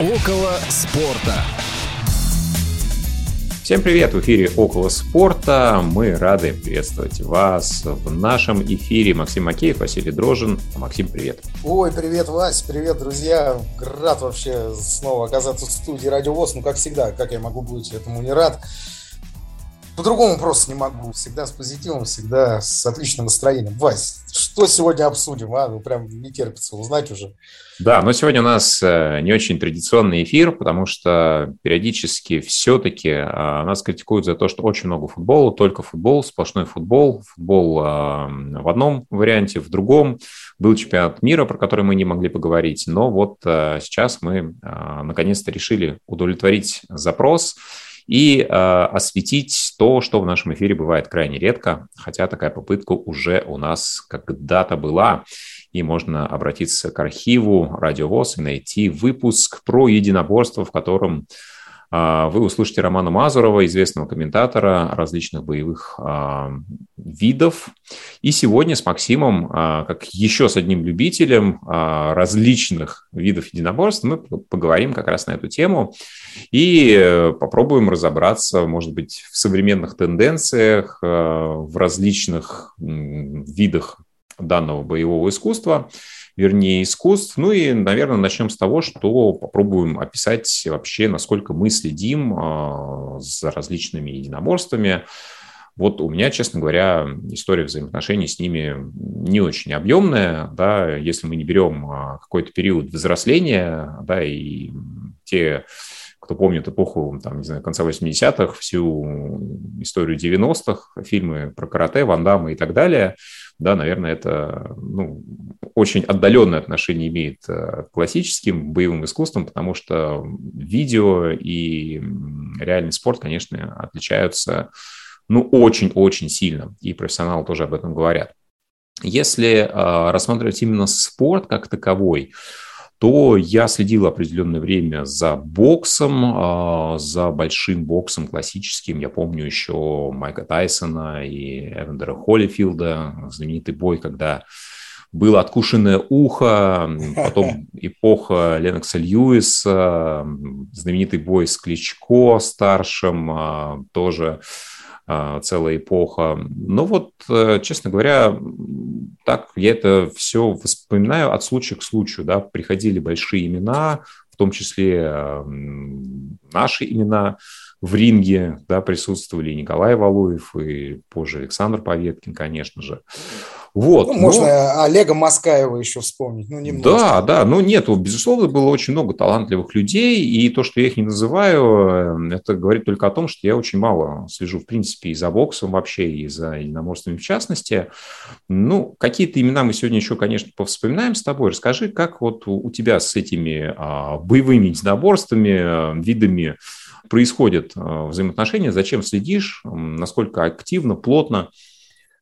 Около спорта. Всем привет! В эфире «Около спорта». Мы рады приветствовать вас в нашем эфире. Максим Макеев, Василий Дрожин. Максим, привет! Ой, привет, Вась, привет, друзья! Рад вообще снова оказаться в студии Радио ВОЗ. Ну, как всегда, как я могу быть этому не рад. По-другому просто не могу. Всегда с позитивом, всегда с отличным настроением. Вась, что сегодня обсудим, а? Ну, прям не терпится узнать уже. Да, но сегодня у нас э, не очень традиционный эфир, потому что периодически все-таки э, нас критикуют за то, что очень много футбола, только футбол, сплошной футбол, футбол э, в одном варианте, в другом. Был чемпионат мира, про который мы не могли поговорить, но вот сейчас мы наконец-то решили удовлетворить запрос и э, осветить то, что в нашем эфире бывает крайне редко, хотя такая попытка уже у нас когда-то была. И можно обратиться к архиву Радиовоз и найти выпуск про единоборство, в котором а, вы услышите Романа Мазурова, известного комментатора различных боевых а, видов. И сегодня с Максимом, а, как еще с одним любителем различных видов единоборств, мы поговорим как раз на эту тему и попробуем разобраться, может быть, в современных тенденциях, в различных видах данного боевого искусства – вернее, искусств. Ну и, наверное, начнем с того, что попробуем описать вообще, насколько мы следим а, за различными единоборствами. Вот у меня, честно говоря, история взаимоотношений с ними не очень объемная, да, если мы не берем а, какой-то период взросления, да, и те, кто помнит эпоху, там, не знаю, конца 80-х, всю историю 90-х, фильмы про карате, Ван Дамма и так далее – да, наверное, это ну, очень отдаленное отношение имеет э, к классическим боевым искусствам, потому что видео и реальный спорт, конечно, отличаются ну, очень-очень сильно, и профессионалы тоже об этом говорят. Если э, рассматривать именно спорт как таковой, то я следил определенное время за боксом, а, за большим боксом классическим. Я помню еще Майка Тайсона и Эвендера Холлифилда, знаменитый бой, когда было откушенное ухо, потом эпоха Ленокса Льюиса, знаменитый бой с Кличко старшим, а, тоже целая эпоха. Но вот, э, честно говоря, так я это все вспоминаю от случая к случаю. Да? Приходили большие имена, в том числе наши имена в ринге да, присутствовали Николай Валуев и позже Александр Поветкин, конечно же. Вот, ну, можно но... Олега Маскаева еще вспомнить. Ну, немножко. Да, да, ну нет, безусловно, было очень много талантливых людей, и то, что я их не называю, э, это говорит только о том, что я очень мало слежу, в принципе, и за боксом вообще, и за единоморствами в частности. Ну, какие-то имена мы сегодня еще, конечно, повспоминаем с тобой. Расскажи, как вот у тебя с этими а, боевыми единоборствами, э, видами происходят а, взаимоотношения, зачем следишь, насколько активно, плотно –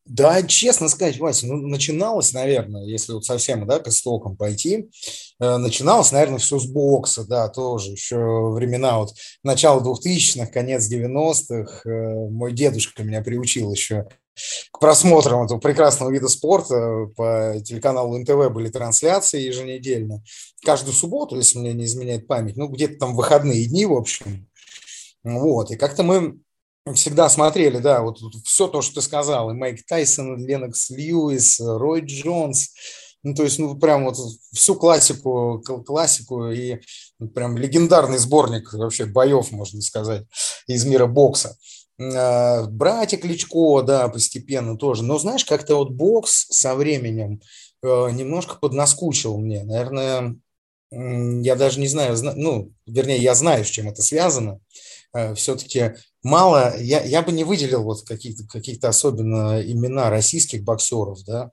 да, честно сказать, Вася, ну, начиналось, наверное, если вот совсем, да, к истокам пойти, э, начиналось, наверное, все с бокса, да, тоже еще времена вот начала 2000-х, конец 90-х. Э, мой дедушка меня приучил еще к просмотрам этого прекрасного вида спорта. По телеканалу НТВ были трансляции еженедельно. Каждую субботу, если мне не изменяет память, ну, где-то там выходные дни, в общем. Вот, и как-то мы всегда смотрели, да, вот все то, что ты сказал, и Майк Тайсон, Ленокс Льюис, Рой Джонс, ну, то есть, ну, прям вот всю классику, классику и прям легендарный сборник вообще боев, можно сказать, из мира бокса. А, братья Кличко, да, постепенно тоже. Но знаешь, как-то вот бокс со временем э, немножко поднаскучил мне. Наверное, я даже не знаю, ну, вернее, я знаю, с чем это связано. Все-таки мало, я, я бы не выделил вот каких-то каких особенно имена российских боксеров, да,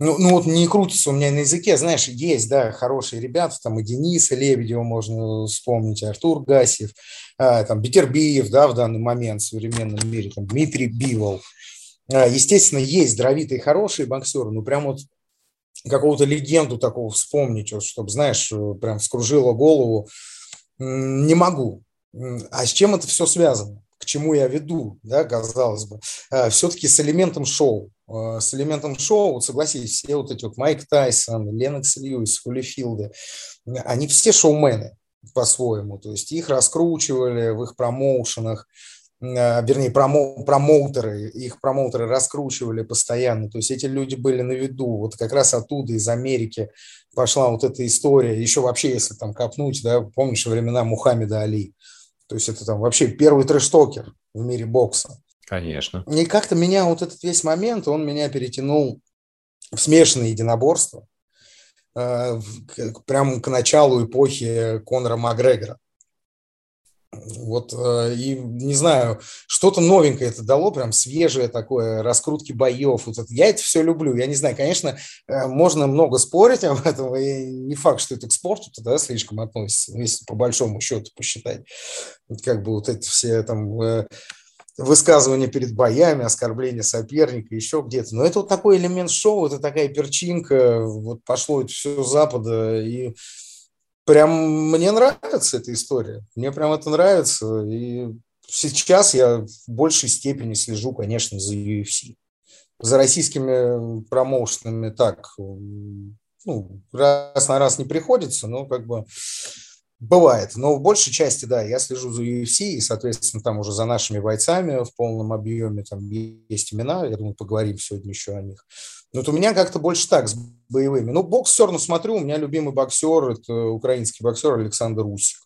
ну, ну вот не крутится у меня на языке, знаешь, есть, да, хорошие ребята, там и Дениса Лебедева можно вспомнить, Артур Гасев, а, там Бетербиев, да, в данный момент в современном мире, там Дмитрий Бивол. А, естественно, есть здоровитые хорошие боксеры, но прям вот какого-то легенду такого вспомнить, вот, чтобы, знаешь, прям вскружило голову, не могу. А с чем это все связано? к чему я веду, да, казалось бы, э, все-таки с элементом шоу. Э, с элементом шоу, согласитесь, все вот эти вот Майк Тайсон, Ленокс Льюис, Холлифилды, они все шоумены. по-своему. То есть их раскручивали в их промоушенах, а, вернее, промо, промоутеры, их промоутеры раскручивали постоянно, то есть эти люди были на виду, вот как раз оттуда, из Америки пошла вот эта история, еще вообще, если там копнуть, да, помнишь времена Мухаммеда Али, то есть это там вообще первый трэштокер в мире бокса. Конечно. И как-то меня вот этот весь момент, он меня перетянул в смешанное единоборство, э, прямо к началу эпохи Конора Макгрегора. Вот, э, и не знаю, что-то новенькое это дало, прям свежее такое, раскрутки боев. Вот это, я это все люблю. Я не знаю, конечно, э, можно много спорить об этом, и не факт, что это к спорту тогда слишком относится, если по большому счету посчитать. Вот как бы вот эти все там э, высказывания перед боями, оскорбления соперника, еще где-то. Но это вот такой элемент шоу, это такая перчинка, вот пошло это все с Запада, и прям мне нравится эта история. Мне прям это нравится. И сейчас я в большей степени слежу, конечно, за UFC. За российскими промоушенами так, ну, раз на раз не приходится, но как бы Бывает, но в большей части, да, я слежу за UFC, и, соответственно, там уже за нашими бойцами в полном объеме, там есть имена, я думаю, поговорим сегодня еще о них. Вот у меня как-то больше так, с боевыми. Ну, бокс все равно смотрю, у меня любимый боксер, это украинский боксер Александр Усик.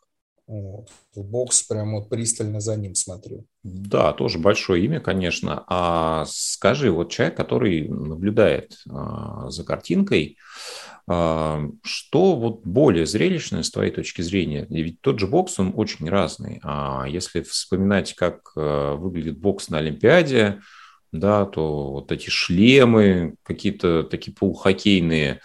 Вот. Бокс прям вот пристально за ним смотрю. Да, тоже большое имя, конечно. А скажи, вот человек, который наблюдает а, за картинкой, а, что вот более зрелищное с твоей точки зрения? Ведь тот же бокс, он очень разный. А если вспоминать, как а, выглядит бокс на Олимпиаде, да, то вот эти шлемы, какие-то такие полухоккейные,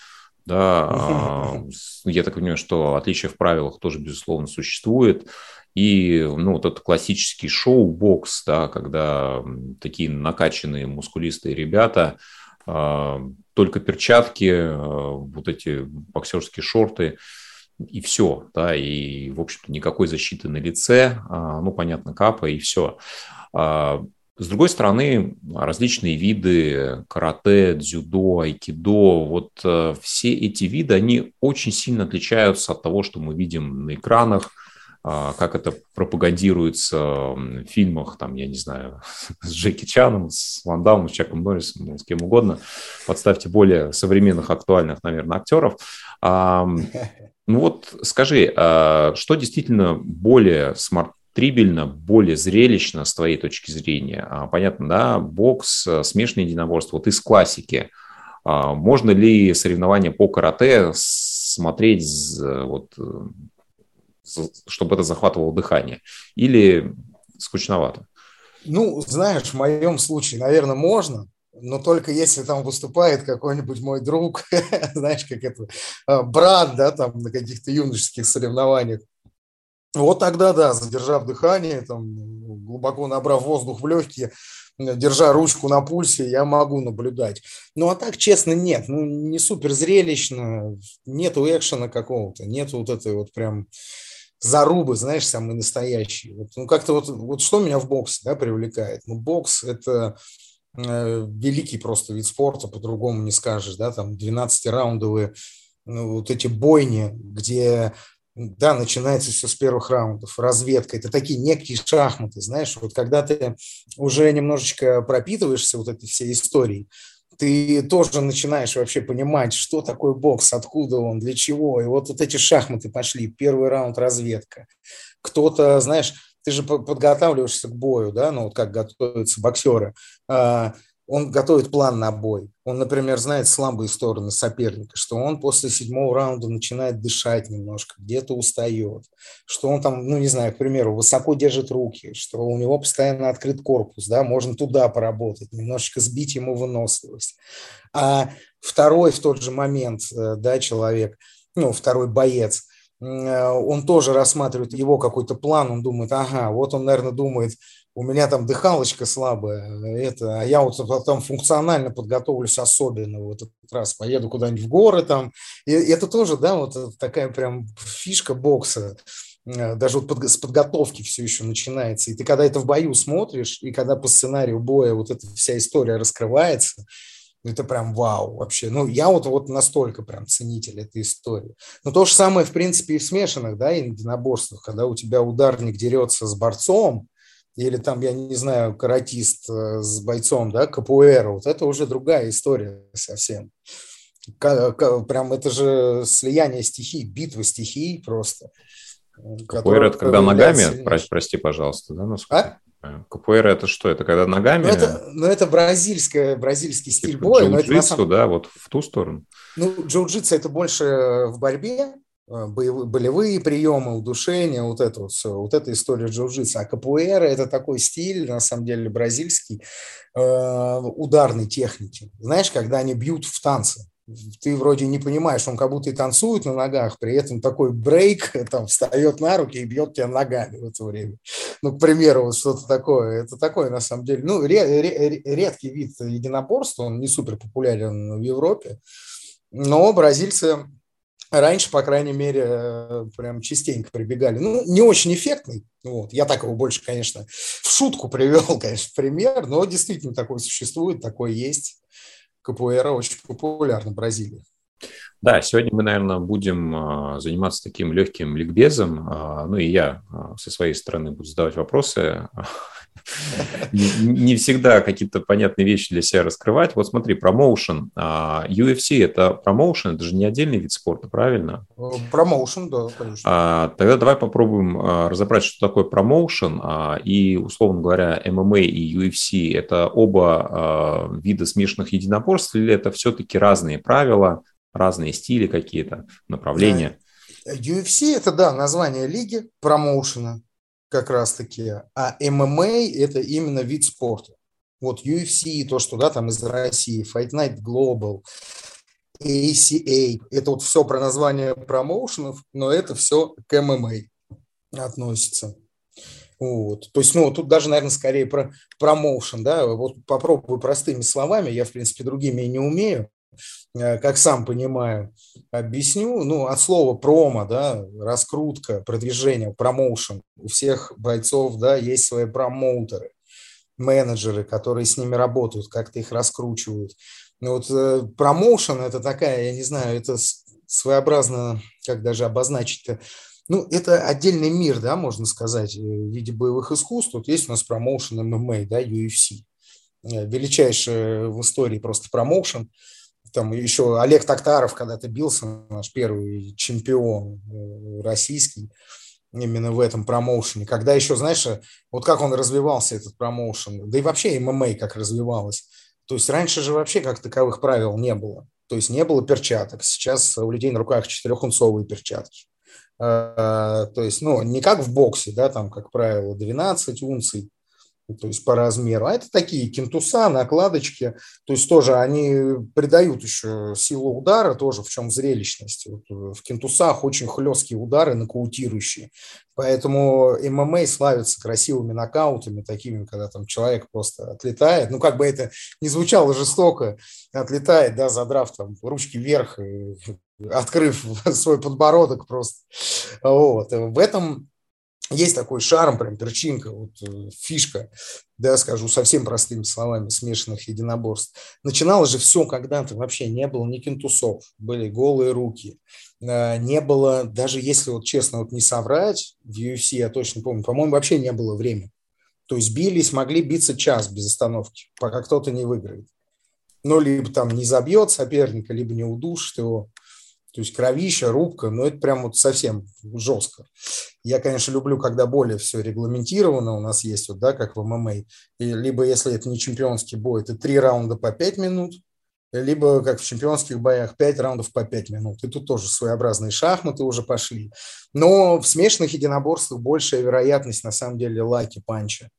да, а, я так понимаю, что отличия в правилах тоже, безусловно, существует. И ну, вот этот классический шоу-бокс, да, когда такие накачанные, мускулистые ребята – а, только перчатки, а, вот эти боксерские шорты, и все, да, и, в общем-то, никакой защиты на лице, ну, понятно, капа, и все. С другой стороны, различные виды карате, дзюдо, айкидо, вот все эти виды, они очень сильно отличаются от того, что мы видим на экранах, а, как это пропагандируется в фильмах, там, я не знаю, с Джеки Чаном, с Ван Дамом, с Чаком Норрисом, ну, с кем угодно. Подставьте более современных, актуальных, наверное, актеров. Ну вот скажи, а, что действительно более смарт-трибельно, более зрелищно с твоей точки зрения? А, понятно, да, бокс, смешанное единоборство, вот из классики. Можно ли соревнования по карате смотреть вот, чтобы это захватывало дыхание? Или скучновато? Ну, знаешь, в моем случае, наверное, можно, но только если там выступает какой-нибудь мой друг, знаешь, как это, а, брат, да, там на каких-то юношеских соревнованиях. Вот тогда, да, задержав дыхание, там, глубоко набрав воздух в легкие, держа ручку на пульсе, я могу наблюдать. Ну, а так, честно, нет. Ну, не супер зрелищно, нету экшена какого-то, нету вот этой вот прям зарубы, знаешь, самые настоящие. Вот, ну, как-то вот, вот что меня в боксе да, привлекает? Ну, бокс – это э, великий просто вид спорта, по-другому не скажешь, да, там 12-раундовые ну, вот эти бойни, где да, начинается все с первых раундов, разведка. Это такие некие шахматы, знаешь, вот когда ты уже немножечко пропитываешься вот этой всей историей, ты тоже начинаешь вообще понимать, что такое бокс, откуда он, для чего. И вот, вот эти шахматы пошли. Первый раунд разведка. Кто-то, знаешь, ты же подготавливаешься к бою, да, ну вот как готовятся боксеры. Он готовит план на бой. Он, например, знает слабые стороны соперника, что он после седьмого раунда начинает дышать немножко, где-то устает, что он там, ну, не знаю, к примеру, высоко держит руки, что у него постоянно открыт корпус, да, можно туда поработать, немножечко сбить ему выносливость. А второй в тот же момент, э, да, человек, ну, второй боец, э, он тоже рассматривает его какой-то план, он думает, ага, вот он, наверное, думает, у меня там дыхалочка слабая, это, а я вот потом функционально подготовлюсь особенно в этот раз, поеду куда-нибудь в горы там, и это тоже, да, вот такая прям фишка бокса, э, даже вот под, с подготовки все еще начинается, и ты когда это в бою смотришь, и когда по сценарию боя вот эта вся история раскрывается, Это прям вау вообще. Ну, я вот, вот настолько прям ценитель этой истории. Но то же самое, в принципе, и в смешанных, да, единоборствах, когда у тебя ударник дерется с борцом, или там, я не знаю, каратист э, с бойцом, да, капуэра, вот это уже другая история совсем. Прям это же слияние стихий, битва стихий просто. Капуэра – это когда ногами, прости, пожалуйста, да, насколько? А? Капуэра – это что? Это когда ногами? Ну, это, ну, это бразильская, бразильский стиль типа боя. Джиу-джитсу, самом... да, вот в ту сторону? Ну, джиу-джитсу – это больше в борьбе, э, боевые, болевые приемы, удушения, вот это вот все, вот эта история джиу-джитсу. А капуэра – это такой стиль, на самом деле, бразильский, э, ударной техники. Знаешь, когда они бьют в танце ты вроде не понимаешь, он как будто и танцует на ногах, при этом такой брейк, там, встает на руки и бьет тебя ногами в это время. Ну, к примеру, вот что-то такое. Это такое, на самом деле, ну, редкий вид единоборства, он не супер популярен в Европе, но бразильцы раньше, по крайней мере, прям частенько прибегали. Ну, не очень эффектный, вот. Я так его больше, конечно, в шутку привел, конечно, пример, но действительно такой существует, такой есть капуэра очень популярна в Бразилии. Да, сегодня мы, наверное, будем а, заниматься таким легким ликбезом. А, ну и я со своей стороны буду задавать вопросы не всегда какие-то понятные вещи для себя раскрывать. Вот смотри, промоушен. А, UFC – это промоушен, это же не отдельный вид спорта, правильно? Промоушен, да, конечно. А, тогда давай попробуем а, разобрать, что такое промоушен. И, условно говоря, MMA и UFC – это оба вида смешанных единоборств, или это все-таки разные правила, разные стили какие-то, направления? UFC – это, да, название лиги, промоушена как раз-таки, а ММА – это именно вид спорта. Вот UFC, то, что, да, там из России, Fight Night Global, ACA, это вот все про название промоушенов, но это все к ММА относится. Вот. То есть, ну, тут даже, наверное, скорее про промоушен, да, вот попробую простыми словами, я, в принципе, другими не умею. Э, как сам понимаю, объясню. Ну, от слова промо, да, раскрутка, продвижение, промоушен. У всех бойцов, да, есть свои промоутеры, менеджеры, которые с ними работают, как-то их раскручивают. Ну, вот э, промоушен – это такая, я не знаю, это своеобразно, как даже обозначить-то, ну, это отдельный мир, да, можно сказать, э, в виде боевых искусств. Тут есть у нас промоушен ММА, да, UFC. Величайший в истории просто промоушен – там еще Олег Токтаров когда-то бился, наш первый чемпион э, российский, именно в этом промоушене. Когда еще, знаешь, вот как он развивался, этот промоушен, да и вообще ММА как развивалось. То есть раньше же вообще как таковых правил не было. То есть не было перчаток. Сейчас у людей на руках четырехунцовые перчатки. А, то есть, ну, не как в боксе, да, там, как правило, 12 унций, то есть по размеру. А это такие кентуса, накладочки, то есть тоже они придают еще силу удара, тоже в чем зрелищность. Вот э, в кентусах очень хлесткие удары нокаутирующие, поэтому ММА славится красивыми нокаутами, такими, когда там человек просто отлетает, ну как бы это не звучало жестоко, отлетает, да, задрав там ручки вверх, и открыв свой подбородок просто. Вот. В этом есть такой шарм, прям перчинка, вот, э, фишка, да, скажу совсем простыми словами, смешанных единоборств. Начиналось же все когда-то, вообще не было ни кентусов, были голые руки, э, не было, даже если вот честно вот не соврать, в UFC я точно помню, по-моему, вообще не было времени. То есть бились, могли биться час без остановки, пока кто-то не выиграет. Ну, либо там не забьет соперника, либо не удушит его. То есть кровища, рубка, ну это прям вот совсем жестко. Я, конечно, люблю, когда более все регламентировано у нас есть, вот, да, как в ММА. И либо, если это не чемпионский бой, это три раунда по пять минут, либо, как в чемпионских боях, пять раундов по пять минут. И тут тоже своеобразные шахматы уже пошли. Но в смешанных единоборствах большая вероятность, на самом деле, лайки панча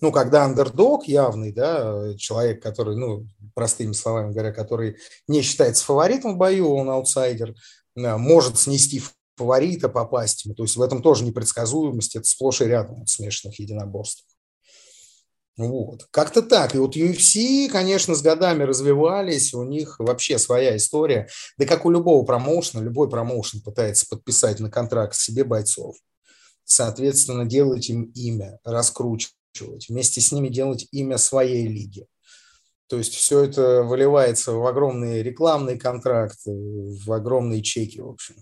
ну, когда андердог явный, да, человек, который, ну, простыми словами говоря, который не считается фаворитом в бою, он аутсайдер, может снести фаворита, попасть. То есть в этом тоже непредсказуемость, это сплошь и рядом в смешанных единоборствах. Вот. Как-то так. И вот UFC, конечно, с годами развивались, у них вообще своя история. Да как у любого промоушена, любой промоушен пытается подписать на контракт себе бойцов. Соответственно, делать им имя, раскручивать, вместе с ними делать имя своей лиги. То есть все это выливается в огромные рекламные контракты, в огромные чеки, в общем.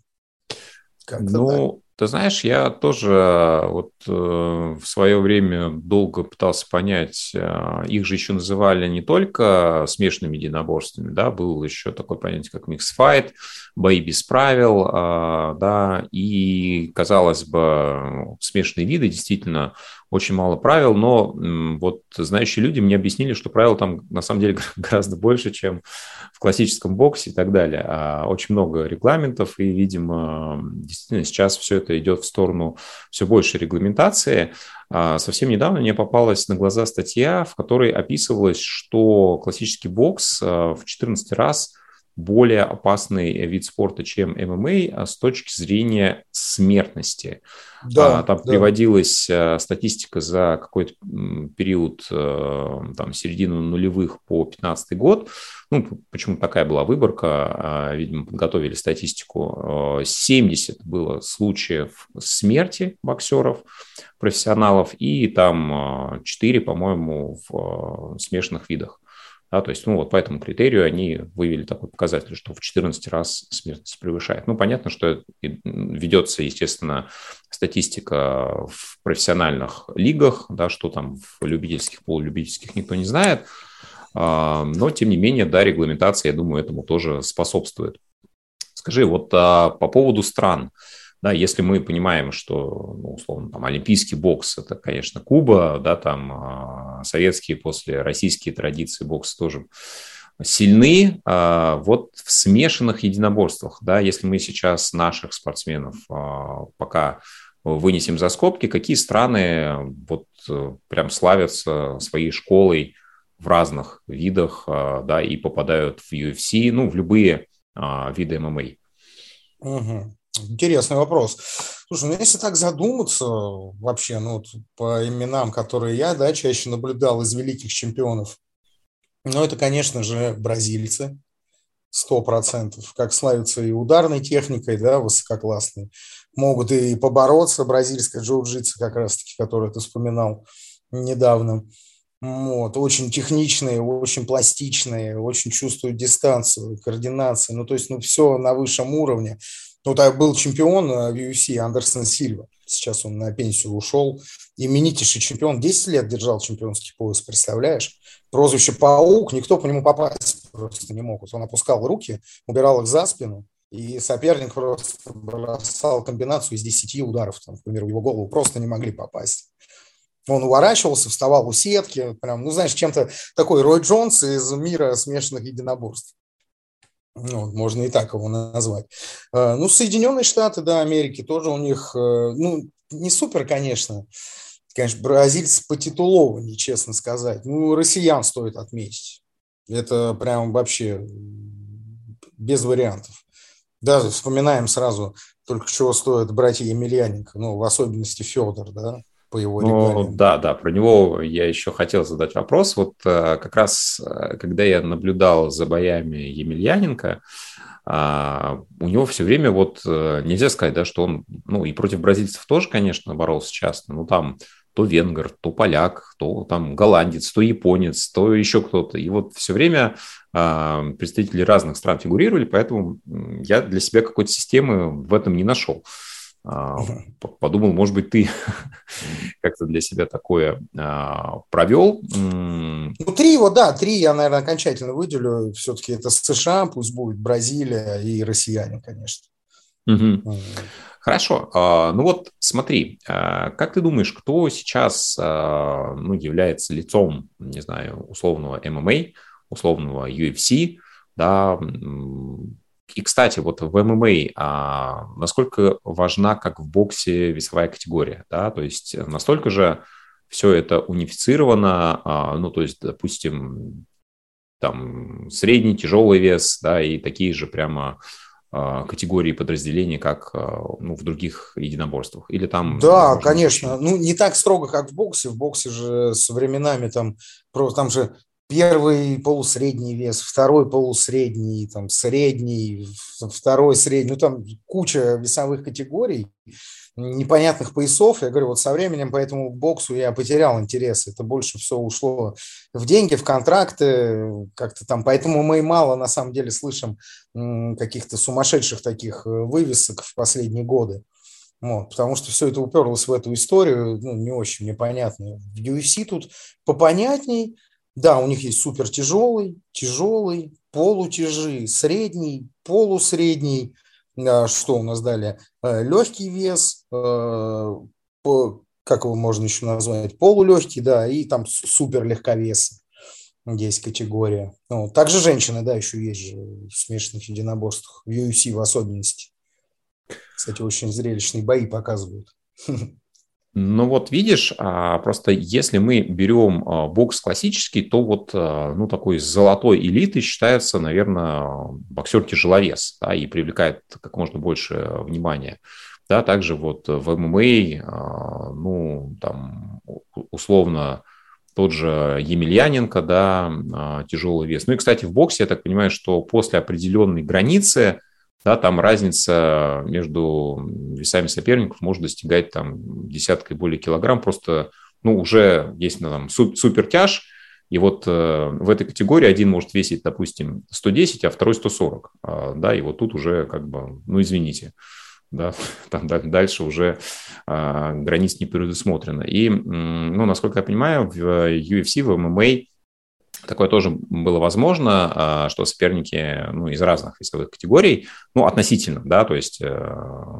Ну, так. Ты знаешь, я тоже э, вот э, в свое время долго пытался понять, э, их же еще называли не только смешанными единоборствами, да, был еще такое понятие, как mix-fight, бои без правил, э, да, и, казалось бы, смешанные виды действительно очень мало правил, но вот знающие люди мне объяснили, что правил там на самом деле гораздо больше, чем в классическом боксе и так далее. А очень много регламентов, и, видимо, действительно сейчас все это идет в сторону все большей регламентации. А совсем недавно мне попалась на глаза статья, в которой описывалось, что классический бокс а, в 14 раз – более опасный вид спорта, чем ММА а с точки зрения смертности. Да, Там да. приводилась э, статистика за какой-то период, э, там, середину нулевых по 15 год. Ну, почему такая была выборка? А, видимо, подготовили статистику. 70 э, было случаев смерти боксеров, профессионалов, и там 4, по-моему, в смешанных видах. Да, то есть, ну, вот по этому критерию они вывели такой показатель, что в 14 раз смертность превышает. Ну, понятно, что ведется, естественно, статистика в профессиональных лигах, да, что там в любительских, полулюбительских никто не знает. А, но, тем не менее, да, регламентация, я думаю, этому тоже способствует. Скажи, вот а, по поводу стран – да, если мы понимаем, что, ну, условно, там, олимпийский бокс – это, конечно, Куба, да, там, а, советские после российские традиции бокса тоже сильны. А, вот в смешанных единоборствах, да, если мы сейчас наших спортсменов а, пока вынесем за скобки, какие страны вот прям славятся своей школой в разных видах, да, и попадают в UFC, ну, в любые виды ММА? Угу. Интересный вопрос. Слушай, ну если так задуматься, вообще, ну вот по именам, которые я, да, чаще наблюдал из великих чемпионов, ну это, конечно же, бразильцы, сто процентов, как славятся и ударной техникой, да, высококлассной, могут и побороться, бразильская джиу-джитsu как раз-таки, которую ты вспоминал недавно, вот, очень техничные, очень пластичные, очень чувствуют дистанцию, координацию, ну то есть, ну все на высшем уровне, ну, так был чемпион э, UFC Андерсон Сильва. Сейчас он на пенсию ушел. Именитейший чемпион. 10 лет держал чемпионский пояс, представляешь? Прозвище «Паук», никто по нему попасть просто не мог. Он опускал руки, убирал их за спину, и соперник просто бросал комбинацию из 10 ударов, там, к примеру, в его голову просто не могли попасть. Он уворачивался, вставал у сетки, прям, ну, знаешь, чем-то такой Рой Джонс из мира смешанных единоборств. Ну, можно и так его назвать. А, ну, Соединенные Штаты, да, Америки, тоже у них, э, ну, не супер, конечно. Конечно, бразильцы потитулованнее, честно сказать. Ну, россиян стоит отметить. Это прям вообще без вариантов. Даже вспоминаем сразу, только чего стоят братья Емельяненко, ну, в особенности Федор, да, по его ну, Да, да, про него я еще хотел задать вопрос. Вот э, как раз, э, когда я наблюдал за боями Емельяненко, а, у него все время вот э, нельзя сказать, да, что он, ну и против бразильцев тоже, конечно, боролся часто, но там то венгер, то поляк, то там голландец, то японец, то еще кто-то. И вот все время а, представители разных стран фигурировали, поэтому я для себя какой-то системы в этом не нашел. А, подумал, может быть, ты как-то для себя такое а, провел. Ну, три его, да, три я, наверное, окончательно выделю. Все-таки это США, пусть будет Бразилия и россияне, конечно. Угу. Хорошо. А, ну вот смотри, как ты думаешь, кто сейчас ну, является лицом, не знаю, условного ММА, условного UFC, да, и, кстати, вот в ММА а, насколько важна, как в боксе, весовая категория, да, то есть настолько же все это унифицировано, а, ну, то есть, допустим, там средний, тяжелый вес, да, и такие же прямо а, категории подразделений, как а, ну, в других единоборствах? Или там... Да, конечно. Ну, не так строго, как в боксе. В боксе же с временами там, там же первый полусредний вес, второй полусредний, там, средний, второй средний, ну, там куча весовых категорий, непонятных поясов. Я говорю, вот со временем по этому боксу я потерял интерес. Это больше все ушло в деньги, в контракты, как-то там. Поэтому мы мало, на самом деле, слышим каких-то сумасшедших таких э, вывесок в последние годы. Вот, потому что все это уперлось в эту историю, ну, не очень непонятно. В UFC тут попонятней, да, у них есть супер тяжелый, тяжелый, полутяжи, средний, полусредний. Что у нас далее? Э, Легкий вес, э, как его можно еще назвать? Полулегкий, да, и там супер легковес. Есть категория. Ну, также женщины, да, еще есть же в смешанных единоборствах, в UFC в особенности. Кстати, очень зрелищные бои показывают. Ну вот видишь, а, просто если мы берем а, бокс классический, то вот а, ну, такой золотой элитой считается, наверное, боксер-тяжеловес, да, и привлекает как можно больше внимания. Да, также вот в ММА, ну, там, условно, тот же Емельяненко, да, тяжелый вес. Ну и, кстати, в боксе, я так понимаю, что после определенной границы – да, там разница между весами соперников может достигать там десятка и более килограмм, просто, ну, уже есть ну, там супер тяж, и вот э, в этой категории один может весить, допустим, 110, а второй 140, э, а, да, и вот тут уже как бы, ну, извините, да, там дальше уже э, границ не предусмотрено. И, ну, насколько я понимаю, в UFC, в MMA Такое тоже было возможно, а, что соперники ну, из разных весовых категорий, ну, относительно, да, то есть э,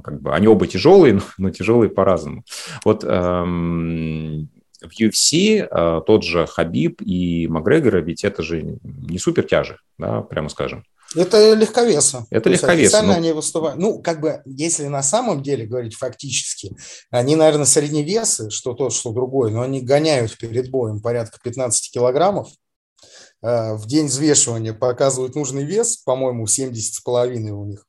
как бы они оба тяжелые, но тяжелые по-разному. Вот эм, в UFC э, тот же Хабиб и Макгрегор, ведь это же не супер тяжи, да, прямо скажем. Это легковесы. Это легковесы. Официально но... они выступают. Ну, как бы, если на самом деле говорить фактически, они, наверное, средневесы, что тот, что другой, но они гоняют перед боем порядка 15 килограммов. Э, в день взвешивания показывают нужный вес, по-моему, 70 с половиной у них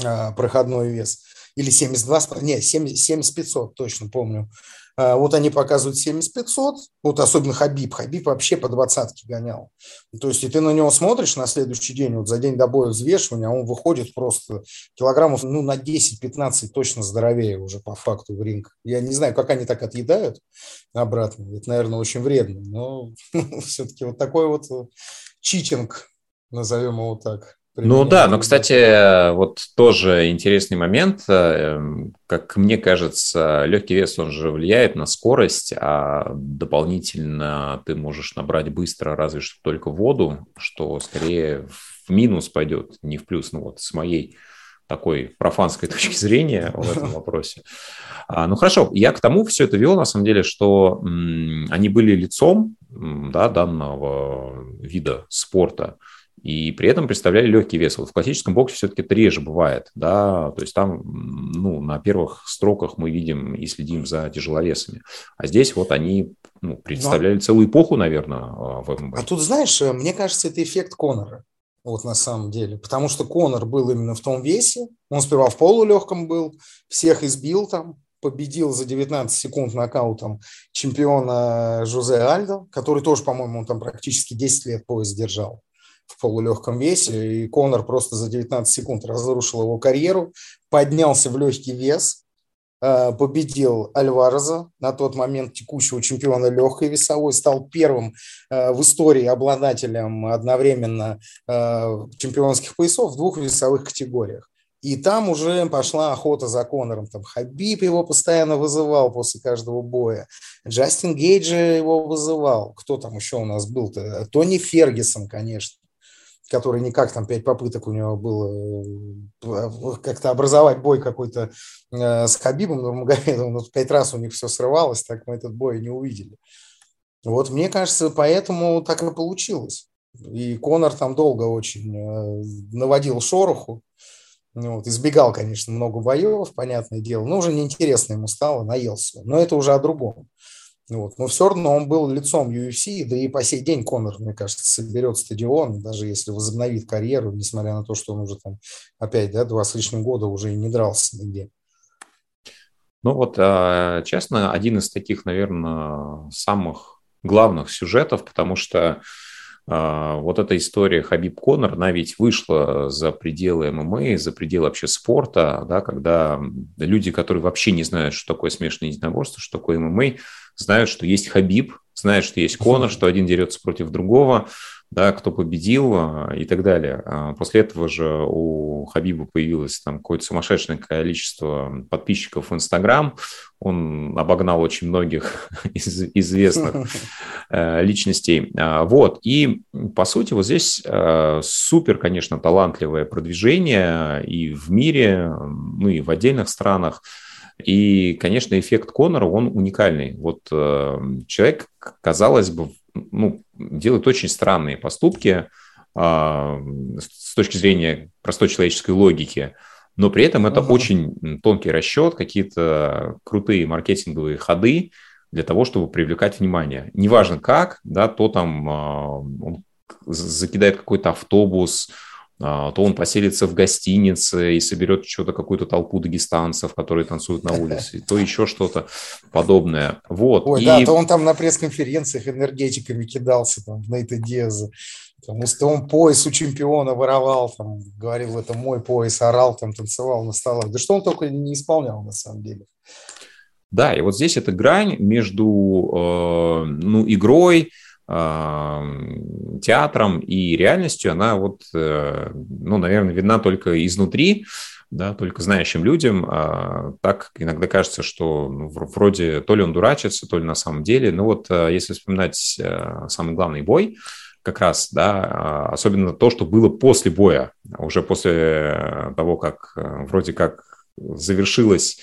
э, проходной вес, или 72, не, 70, 70 500, точно помню. А, вот они показывают 7500, вот особенно Хабиб. Хабиб вообще по двадцатке гонял. То есть, и ты на него смотришь на следующий день, вот за день до боя взвешивания, он выходит просто килограммов ну, на 10-15 точно здоровее уже по факту в ринг. Я не знаю, как они так отъедают обратно. Это, наверное, очень вредно. Но все-таки вот такой вот читинг, назовем его так. Ну да, но, кстати, вот тоже интересный момент. Эм, как мне кажется, легкий вес, он же влияет на скорость, а дополнительно ты можешь набрать быстро разве что только воду, что скорее в минус пойдет, не в плюс. Ну вот с моей такой профанской точки зрения в этом вопросе. А, ну хорошо, я к тому все это вел, на самом деле, что м, они были лицом да, данного вида спорта и при этом представляли легкий вес. Вот в классическом боксе все-таки это реже бывает, да, то есть там, ну, на первых строках мы видим и следим за тяжеловесами, а здесь вот они ну, представляли Но... целую эпоху, наверное, а, в ММА. А тут, знаешь, э, мне кажется, это эффект Конора, вот на самом деле, потому что Конор был именно в том весе, он сперва в полулегком был, всех избил там, победил за 19 секунд нокаутом чемпиона Жозе Альдо, который тоже, по-моему, он там практически 10 лет пояс держал в полулегком весе, и Конор просто за 19 секунд разрушил его карьеру, поднялся в легкий вес, э, победил Альвареза, на тот момент текущего чемпиона легкой весовой, стал первым э, в истории обладателем одновременно э, чемпионских поясов в двух весовых категориях. И там уже пошла охота за Конором. Там Хабиб его постоянно вызывал после каждого боя. Джастин Гейджи его вызывал. Кто там еще у нас был-то? Тони Фергюсон, конечно который никак там пять попыток у него было э, как-то образовать бой какой-то э, с Хабибом Нурмагомедовым, но пять раз у них все срывалось, так мы этот бой не увидели. Вот мне кажется, поэтому так и получилось. И Конор там долго очень э, наводил шороху, вот, избегал, конечно, много боев, понятное дело, но уже неинтересно ему стало, наелся. Но это уже о другом. Вот. Но все равно он был лицом UFC, да и по сей день Конор, мне кажется, соберет стадион, даже если возобновит карьеру, несмотря на то, что он уже там опять, да, два с лишним года уже и не дрался нигде. Ну вот, а, честно, один из таких, наверное, самых главных сюжетов, потому что вот эта история Хабиб Конор, она ведь вышла за пределы ММА, за пределы вообще спорта, да, когда люди, которые вообще не знают, что такое смешанное единоборство, что такое ММА, знают, что есть Хабиб, знают, что есть Конор, что один дерется против другого, да, кто победил а, и так далее. А после этого же у Хабиба появилось там какое-то сумасшедшее количество подписчиков в Инстаграм. Он обогнал очень многих из известных э, личностей. А, вот. И, по сути, вот здесь э, супер, конечно, талантливое продвижение и в мире, ну и в отдельных странах. И, конечно, эффект Конора, он уникальный. Вот э, человек, казалось бы, ну, делает очень странные поступки а, с точки зрения простой человеческой логики, но при этом это uh-huh. очень тонкий расчет, какие-то крутые маркетинговые ходы для того, чтобы привлекать внимание. Неважно как, да, то там а, он закидает какой-то автобус, то он поселится в гостинице и соберет что-то, какую-то толпу дагестанцев, которые танцуют на улице, то еще что-то подобное. Вот. Ой, и... да, то он там на пресс-конференциях энергетиками кидался, там, на это Диаза. Потому что он пояс у чемпиона воровал, там, говорил, это мой пояс, орал, там, танцевал на столах. Да что он только не исполнял, на самом деле. Да, и вот здесь эта грань между э, ну, игрой, театром и реальностью, она вот, э, ну, наверное, видна только изнутри, да, только знающим людям. А так иногда кажется, что ну, вроде то ли он дурачится, то ли на самом деле. Но вот э, если вспоминать э, самый главный бой, как раз, да, а, особенно то, что было после боя, уже после того, как вроде как завершилась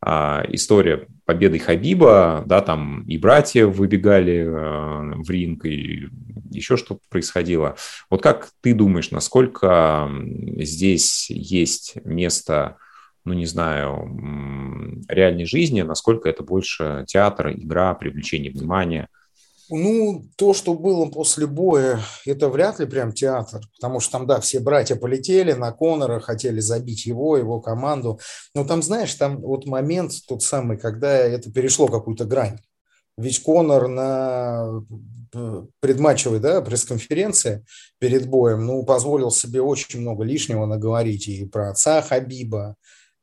а, история победы Хабиба, да, там и братья выбегали а, в ринг, и еще что-то происходило. Вот как ты думаешь, насколько здесь есть место, ну, не знаю, реальной жизни, насколько это больше театр, игра, привлечение внимания – ну, то, что было после боя, это вряд ли прям театр, потому что там, да, все братья полетели на Конора, хотели забить его, его команду. Но там, знаешь, там вот момент тот самый, когда это перешло какую-то грань. Ведь Конор на э, предматчевой да, пресс-конференции перед боем ну, позволил себе очень много лишнего наговорить и про отца Хабиба,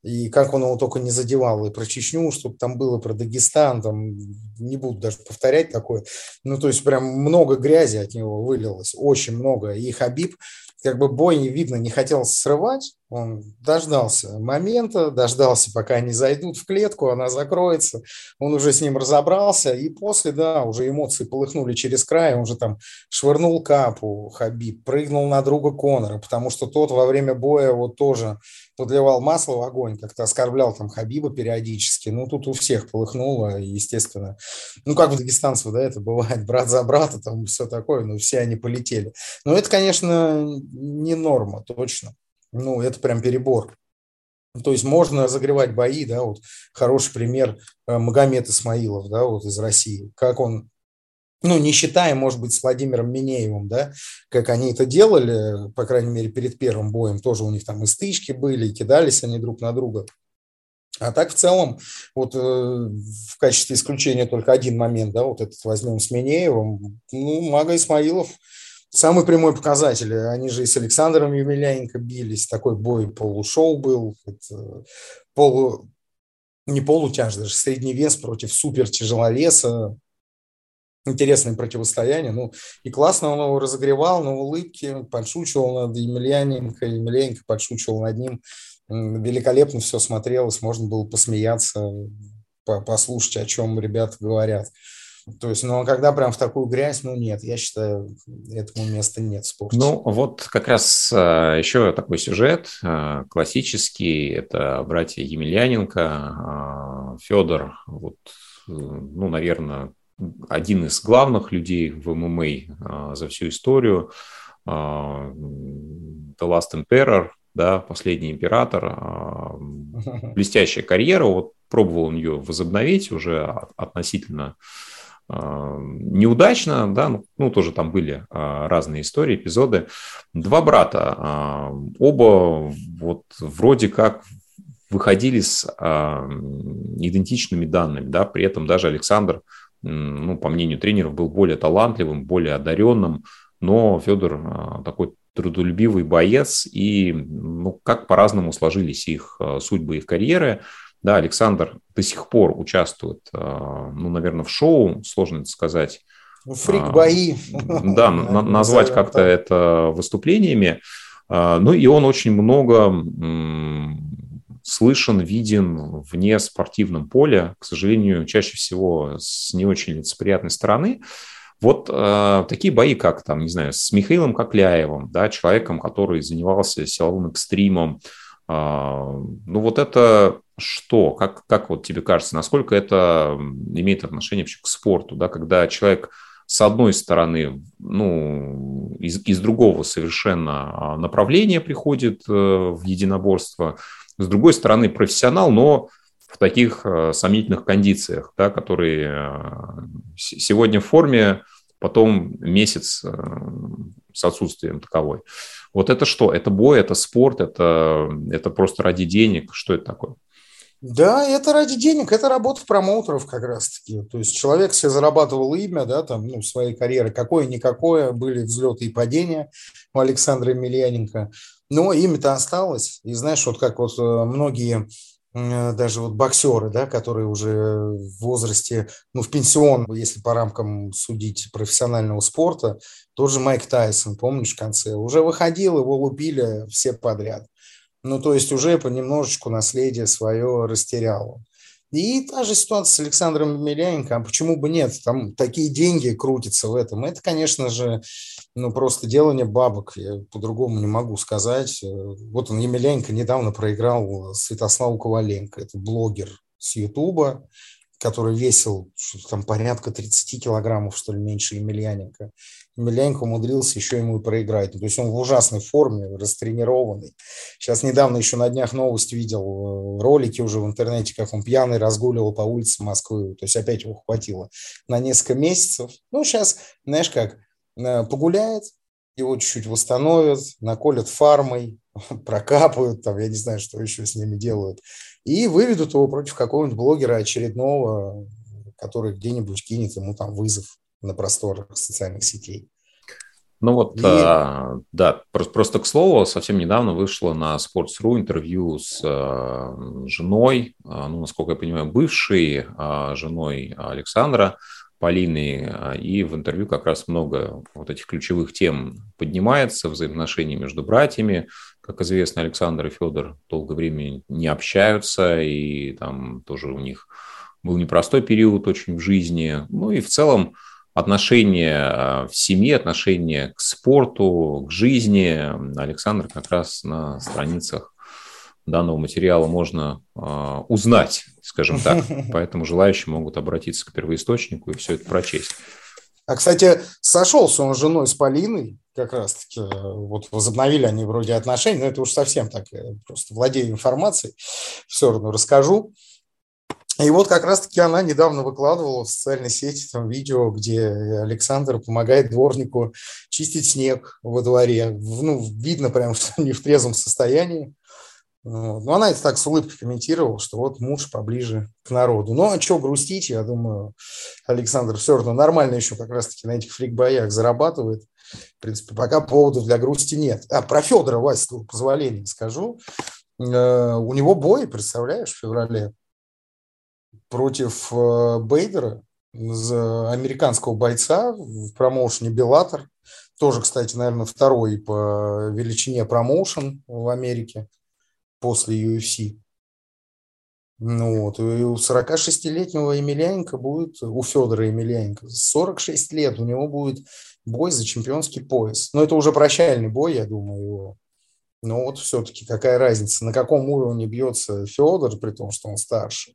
и как он его только не задевал, и про Чечню, чтобы там было, про Дагестан, там, не буду даже повторять такое. Ну, то есть прям много грязи от него вылилось, очень много. И Хабиб, как бы бой, видно, не хотел срывать, он дождался момента, дождался, пока они зайдут в клетку, она закроется. Он уже с ним разобрался, и после, да, уже эмоции полыхнули через край, он уже там швырнул капу Хабиб, прыгнул на друга Конора, потому что тот во время боя вот тоже подливал масло в огонь, как-то оскорблял там Хабиба периодически. Ну, тут у всех полыхнуло, естественно. Ну, как в дагестанцев, да, это бывает, брат за брата, там все такое, но все они полетели. Но это, конечно, не норма, точно ну, это прям перебор. То есть можно разогревать бои, да, вот хороший пример э, Магомед Исмаилов, да, вот из России, как он ну, не считая, может быть, с Владимиром Минеевым, да, как они это делали, по крайней мере, перед первым боем, тоже у них там и стычки были, и кидались они друг на друга. А так в целом, вот э, в качестве исключения только один момент, да, вот этот возьмем с Минеевым, ну, Мага Исмаилов – Самый прямой показатель. Они же и с Александром Емельяненко бились. Такой бой полушоу был. Это полу, не полутяж, даже средний вес против супер тяжеловеса. Интересное противостояние. Ну, и классно он его разогревал на улыбке, подшучивал над Емельяненко, Емельяненко подшучивал над ним. Великолепно все смотрелось, можно было посмеяться, послушать, о чем ребята говорят. То есть, ну, когда прям в такую грязь, ну, нет, я считаю, этому места нет в спорте. Ну, вот как раз а, еще такой сюжет а, классический, это братья Емельяненко, а, Федор, вот, ну, наверное, один из главных людей в ММА за всю историю, The Last Emperor, да, последний император, блестящая карьера, вот пробовал он ее возобновить уже относительно неудачно, да, ну, ну, тоже там были а, разные истории, эпизоды. Два брата, а, оба вот вроде как выходили с идентичными данными, да, при этом даже Александр ну, по мнению тренеров, был более талантливым, более одаренным, но Федор а, такой трудолюбивый боец, и ну, как по-разному сложились их а, судьбы, их карьеры. Да, Александр до сих пор участвует, ну, наверное, в шоу, сложно это сказать. Ну, фрик-бои. Да, назвать как-то это выступлениями. Ну и он очень много слышен, виден вне спортивном поле, к сожалению, чаще всего с не очень лицеприятной стороны. Вот э, такие бои, как там, не знаю, с Михаилом Кокляевым, да, человеком, который занимался силовым экстримом, э, ну вот это что? Как, как вот тебе кажется, насколько это имеет отношение вообще к спорту, да, когда человек с одной стороны, ну, из, из другого совершенно а, направления приходит э, в единоборство, с другой стороны, профессионал, но в таких э, сомнительных кондициях, да, которые э, сегодня в форме, потом месяц с отсутствием таковой. Вот это что? Это бой, это спорт, это, это просто ради денег? Что это такое? Да, это ради денег, это работа промоутеров как раз-таки. То есть человек себе зарабатывал имя, да, там, ну, своей карьеры, какое-никакое, были взлеты и падения у Александра Емельяненко. Но имя-то осталось. И знаешь, вот как вот э, многие э, даже вот боксеры, да, которые уже в возрасте, ну, в пенсион, если по рамкам судить профессионального спорта, тот же Майк Тайсон, помнишь, в конце, уже выходил, его лупили все подряд. Ну, то есть уже понемножечку наследие свое растеряло. И та же ситуация с Александром Емельяненко, а почему бы нет? Там такие деньги крутятся в этом. Это, конечно же, ну, просто делание бабок, я по-другому не могу сказать. Вот он, Емельяненко, недавно проиграл Святославу Коваленко, это блогер с Ютуба, который весил там порядка 30 килограммов, что ли, меньше Емельяненко. Емельяненко умудрился еще ему и проиграть. То есть он в ужасной форме, растренированный. Сейчас недавно еще на днях новость видел, э, ролики уже в интернете, как он пьяный разгуливал по улице Москвы. То есть опять его хватило на несколько месяцев. Ну, сейчас, знаешь как, э, погуляет, его чуть-чуть восстановят, наколят фармой, прокапают, там, я не знаю, что еще с ними делают, и выведут его против какого-нибудь блогера очередного, который где-нибудь кинет ему там вызов на просторах социальных сетей. Ну вот, и... а, да, просто, просто к слову, совсем недавно вышло на Sports.ru интервью с а, женой, а, ну, насколько я понимаю, бывшей а, женой Александра Полины, а, и в интервью как раз много вот этих ключевых тем поднимается, взаимоотношения между братьями. Как известно, Александр и Федор долгое время не общаются, и там тоже у них был непростой период очень в жизни. Ну и в целом, отношение э, в семье, отношение к спорту, к жизни. Александр как раз на страницах данного материала можно э, узнать, скажем так. Поэтому желающие могут обратиться к первоисточнику и все это прочесть. А, кстати, сошелся он с женой с Полиной, как раз-таки, вот возобновили они вроде отношения, но это уж совсем так, я просто владею информацией, все равно расскажу. И вот как раз-таки она недавно выкладывала в социальной сети там видео, где Александр помогает дворнику чистить снег во дворе. Ну, видно прям, что не в трезвом состоянии. Но она это так с улыбкой комментировала, что вот муж поближе к народу. Ну, а что грустить, я думаю, Александр все равно нормально еще как раз-таки на этих фрик-боях зарабатывает. В принципе, пока поводов для грусти нет. А про Федора, Вася, с позволения скажу. Э, у него бой, представляешь, в феврале против э, Бейдера, американского бойца в промоушене Беллатор. Тоже, кстати, наверное, второй по величине промоушен в Америке после UFC. Ну вот, и у 46-летнего Емельяненко будет, у Федора Емельяненко, 46 лет, у него будет бой за чемпионский пояс. Но это уже прощальный бой, я думаю, его. Но вот все-таки какая разница, на каком уровне бьется Федор, при том, что он старше.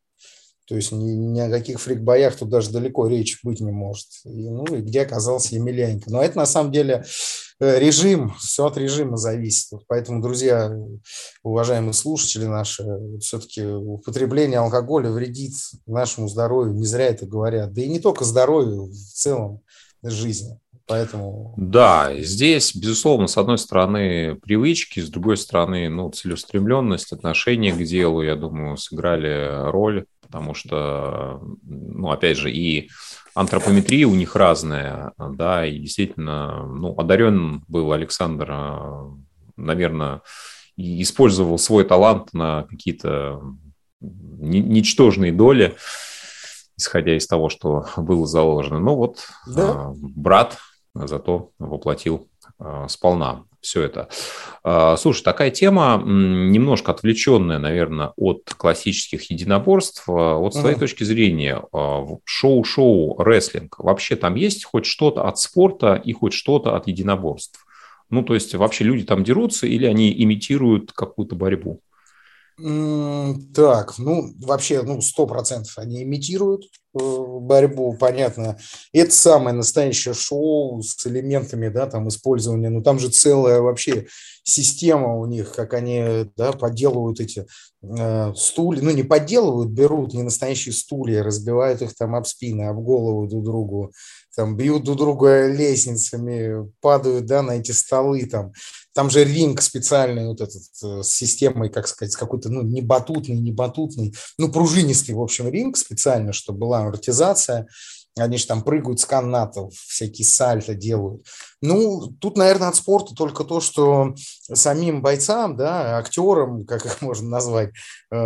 То есть ни, ни о каких фрик-боях тут даже далеко речь быть не может. И, ну и где оказался Емельяненко. Но это на самом деле режим, все от режима зависит. Поэтому, друзья, уважаемые слушатели наши, все-таки употребление алкоголя вредит нашему здоровью. Не зря это говорят. Да и не только здоровью, в целом жизни. Поэтому... Да, здесь, безусловно, с одной стороны привычки, с другой стороны, ну, целеустремленность, отношение к делу, я думаю, сыграли роль потому что, ну, опять же, и антропометрия у них разная, да, и действительно, ну, одарен был Александр, наверное, и использовал свой талант на какие-то ничтожные доли, исходя из того, что было заложено. Но вот да. брат зато воплотил сполна все это. А, слушай, такая тема немножко отвлеченная, наверное, от классических единоборств. А, вот с твоей uh-huh. точки зрения, а, шоу-шоу, рестлинг, вообще там есть хоть что-то от спорта и хоть что-то от единоборств? Ну, то есть вообще люди там дерутся или они имитируют какую-то борьбу? Так, ну, вообще, ну, сто процентов они имитируют э, борьбу, понятно. Это самое настоящее шоу с элементами, да, там, использования, ну, там же целая вообще система у них, как они, да, подделывают эти э, стулья, ну, не подделывают, берут не настоящие стулья, разбивают их там об спины, об голову друг другу, там, бьют друг друга лестницами, падают, да, на эти столы, там, там же ринг специальный, вот этот, э, с системой, как сказать, какой-то, ну, не батутный, не батутный, ну, пружинистый, в общем, ринг специально, чтобы была амортизация. Они же там прыгают с канатов, всякие сальто делают. Ну, тут, наверное, от спорта только то, что самим бойцам, да, актерам, как их можно назвать, э,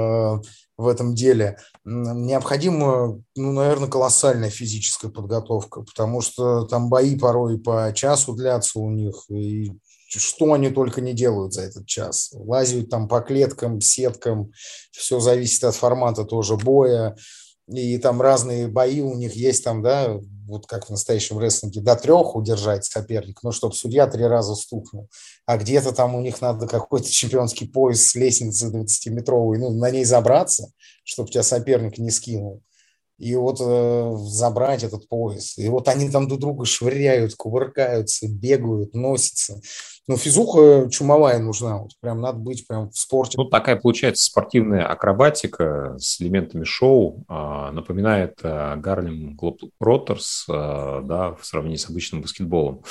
в этом деле, необходима, ну, наверное, колоссальная физическая подготовка, потому что там бои порой по часу длятся у них, и что они только не делают за этот час. Лазят там по клеткам, сеткам, все зависит от формата тоже боя. И там разные бои у них есть там, да, вот как в настоящем рестлинге, до трех удержать соперник, ну, чтобы судья три раза стукнул. А где-то там у них надо какой-то чемпионский пояс с лестницы 20-метровой, ну, на ней забраться, чтобы тебя соперник не скинул и вот э, забрать этот пояс. И вот они там друг друга швыряют, кувыркаются, бегают, носятся. Ну, физуха чумовая нужна, вот прям надо быть прям в спорте. Ну, такая получается спортивная акробатика с элементами шоу. Э, напоминает э, Гарлем Глоброттерс, э, да, в сравнении с обычным баскетболом.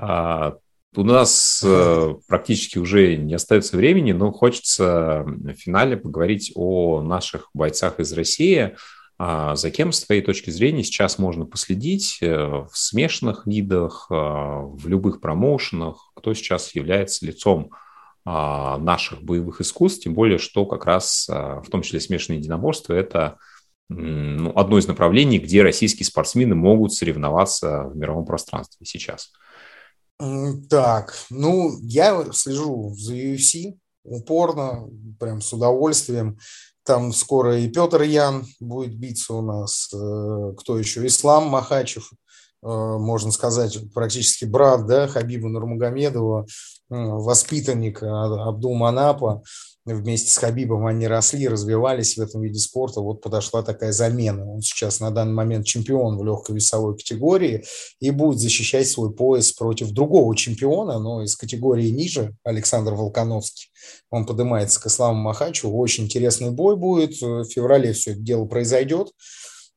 Э, у нас э, практически уже не остается времени, но хочется в финале поговорить о наших бойцах из России – а за кем, с твоей точки зрения, сейчас можно последить э, в смешанных видах, э, в любых промоушенах, кто сейчас является лицом а, наших боевых искусств, тем более, что как раз, э, в том числе смешанные единоборства, это ну, одно из направлений, где российские спортсмены могут соревноваться в мировом пространстве сейчас. Так, ну, я слежу за UFC упорно, прям с удовольствием. Там скоро и Петр Ян будет биться у нас. Э, кто еще? Ислам Махачев, э, можно сказать, практически брат да, Хабиба Нурмагомедова, воспитанник Абдул Манапа вместе с Хабибом они росли, развивались в этом виде спорта. Вот подошла такая замена. Он сейчас на данный момент чемпион в легкой весовой категории и будет защищать свой пояс против другого чемпиона, но из категории ниже, Александр Волконовский. Он поднимается к Исламу Махачу. Очень интересный бой будет. В феврале все это дело произойдет.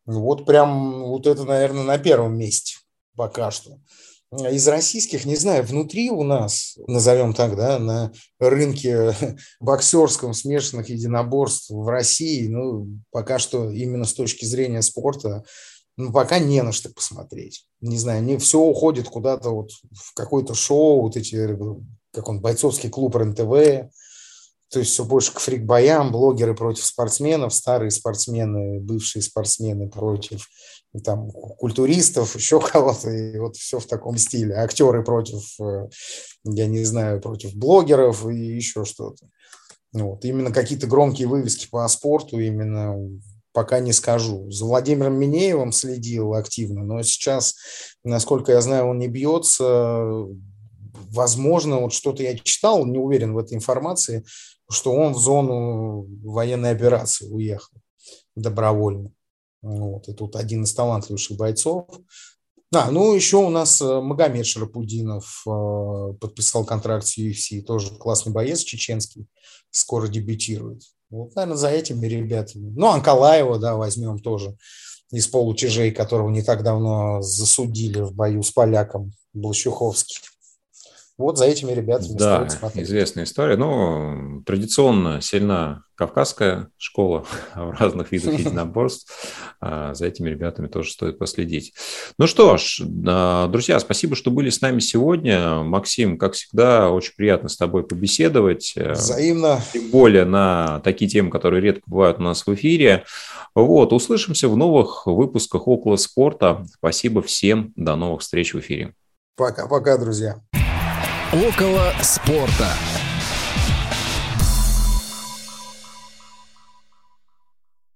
Вот прям вот это, наверное, на первом месте пока что из российских, не знаю, внутри у нас, назовем так, да, на рынке боксерском смешанных единоборств в России, ну, пока что именно с точки зрения спорта, ну, пока не на что посмотреть. Не знаю, не все уходит куда-то вот в какое-то шоу, вот эти, как он, бойцовский клуб РНТВ, то есть все больше к фрик-боям, блогеры против спортсменов, старые спортсмены, бывшие спортсмены против там, культуристов, еще кого-то, и вот все в таком стиле. Актеры против, э, я не знаю, против блогеров и еще что-то. Вот. Именно какие-то громкие вывески по спорту именно пока не скажу. За Владимиром Минеевым следил активно, но сейчас, насколько я знаю, он не бьется. Возможно, вот что-то я читал, не уверен в этой информации, что он в зону военной операции уехал добровольно. Вот, и тут один из талантливейших бойцов. Да, ну еще у нас э, Магомед Шарапудинов э, подписал контракт с UFC, тоже классный боец чеченский, скоро дебютирует. Вот, наверное, за этими ребятами. Ну, Анкалаева, да, возьмем тоже из полутяжей, которого не так давно засудили в бою с поляком Блащуховский. Вот за этими ребятами да, известная история. Ну, традиционно сильна кавказская школа в разных видах единоборств. А, за этими ребятами тоже стоит последить. Ну что ж, а, друзья, спасибо, что были с нами сегодня. Максим, как всегда, очень приятно с тобой побеседовать. Взаимно. Тем более на такие темы, которые редко бывают у нас в эфире. Вот, услышимся в новых выпусках «Около спорта». Спасибо всем. До новых встреч в эфире. Пока-пока, друзья. Около спорта.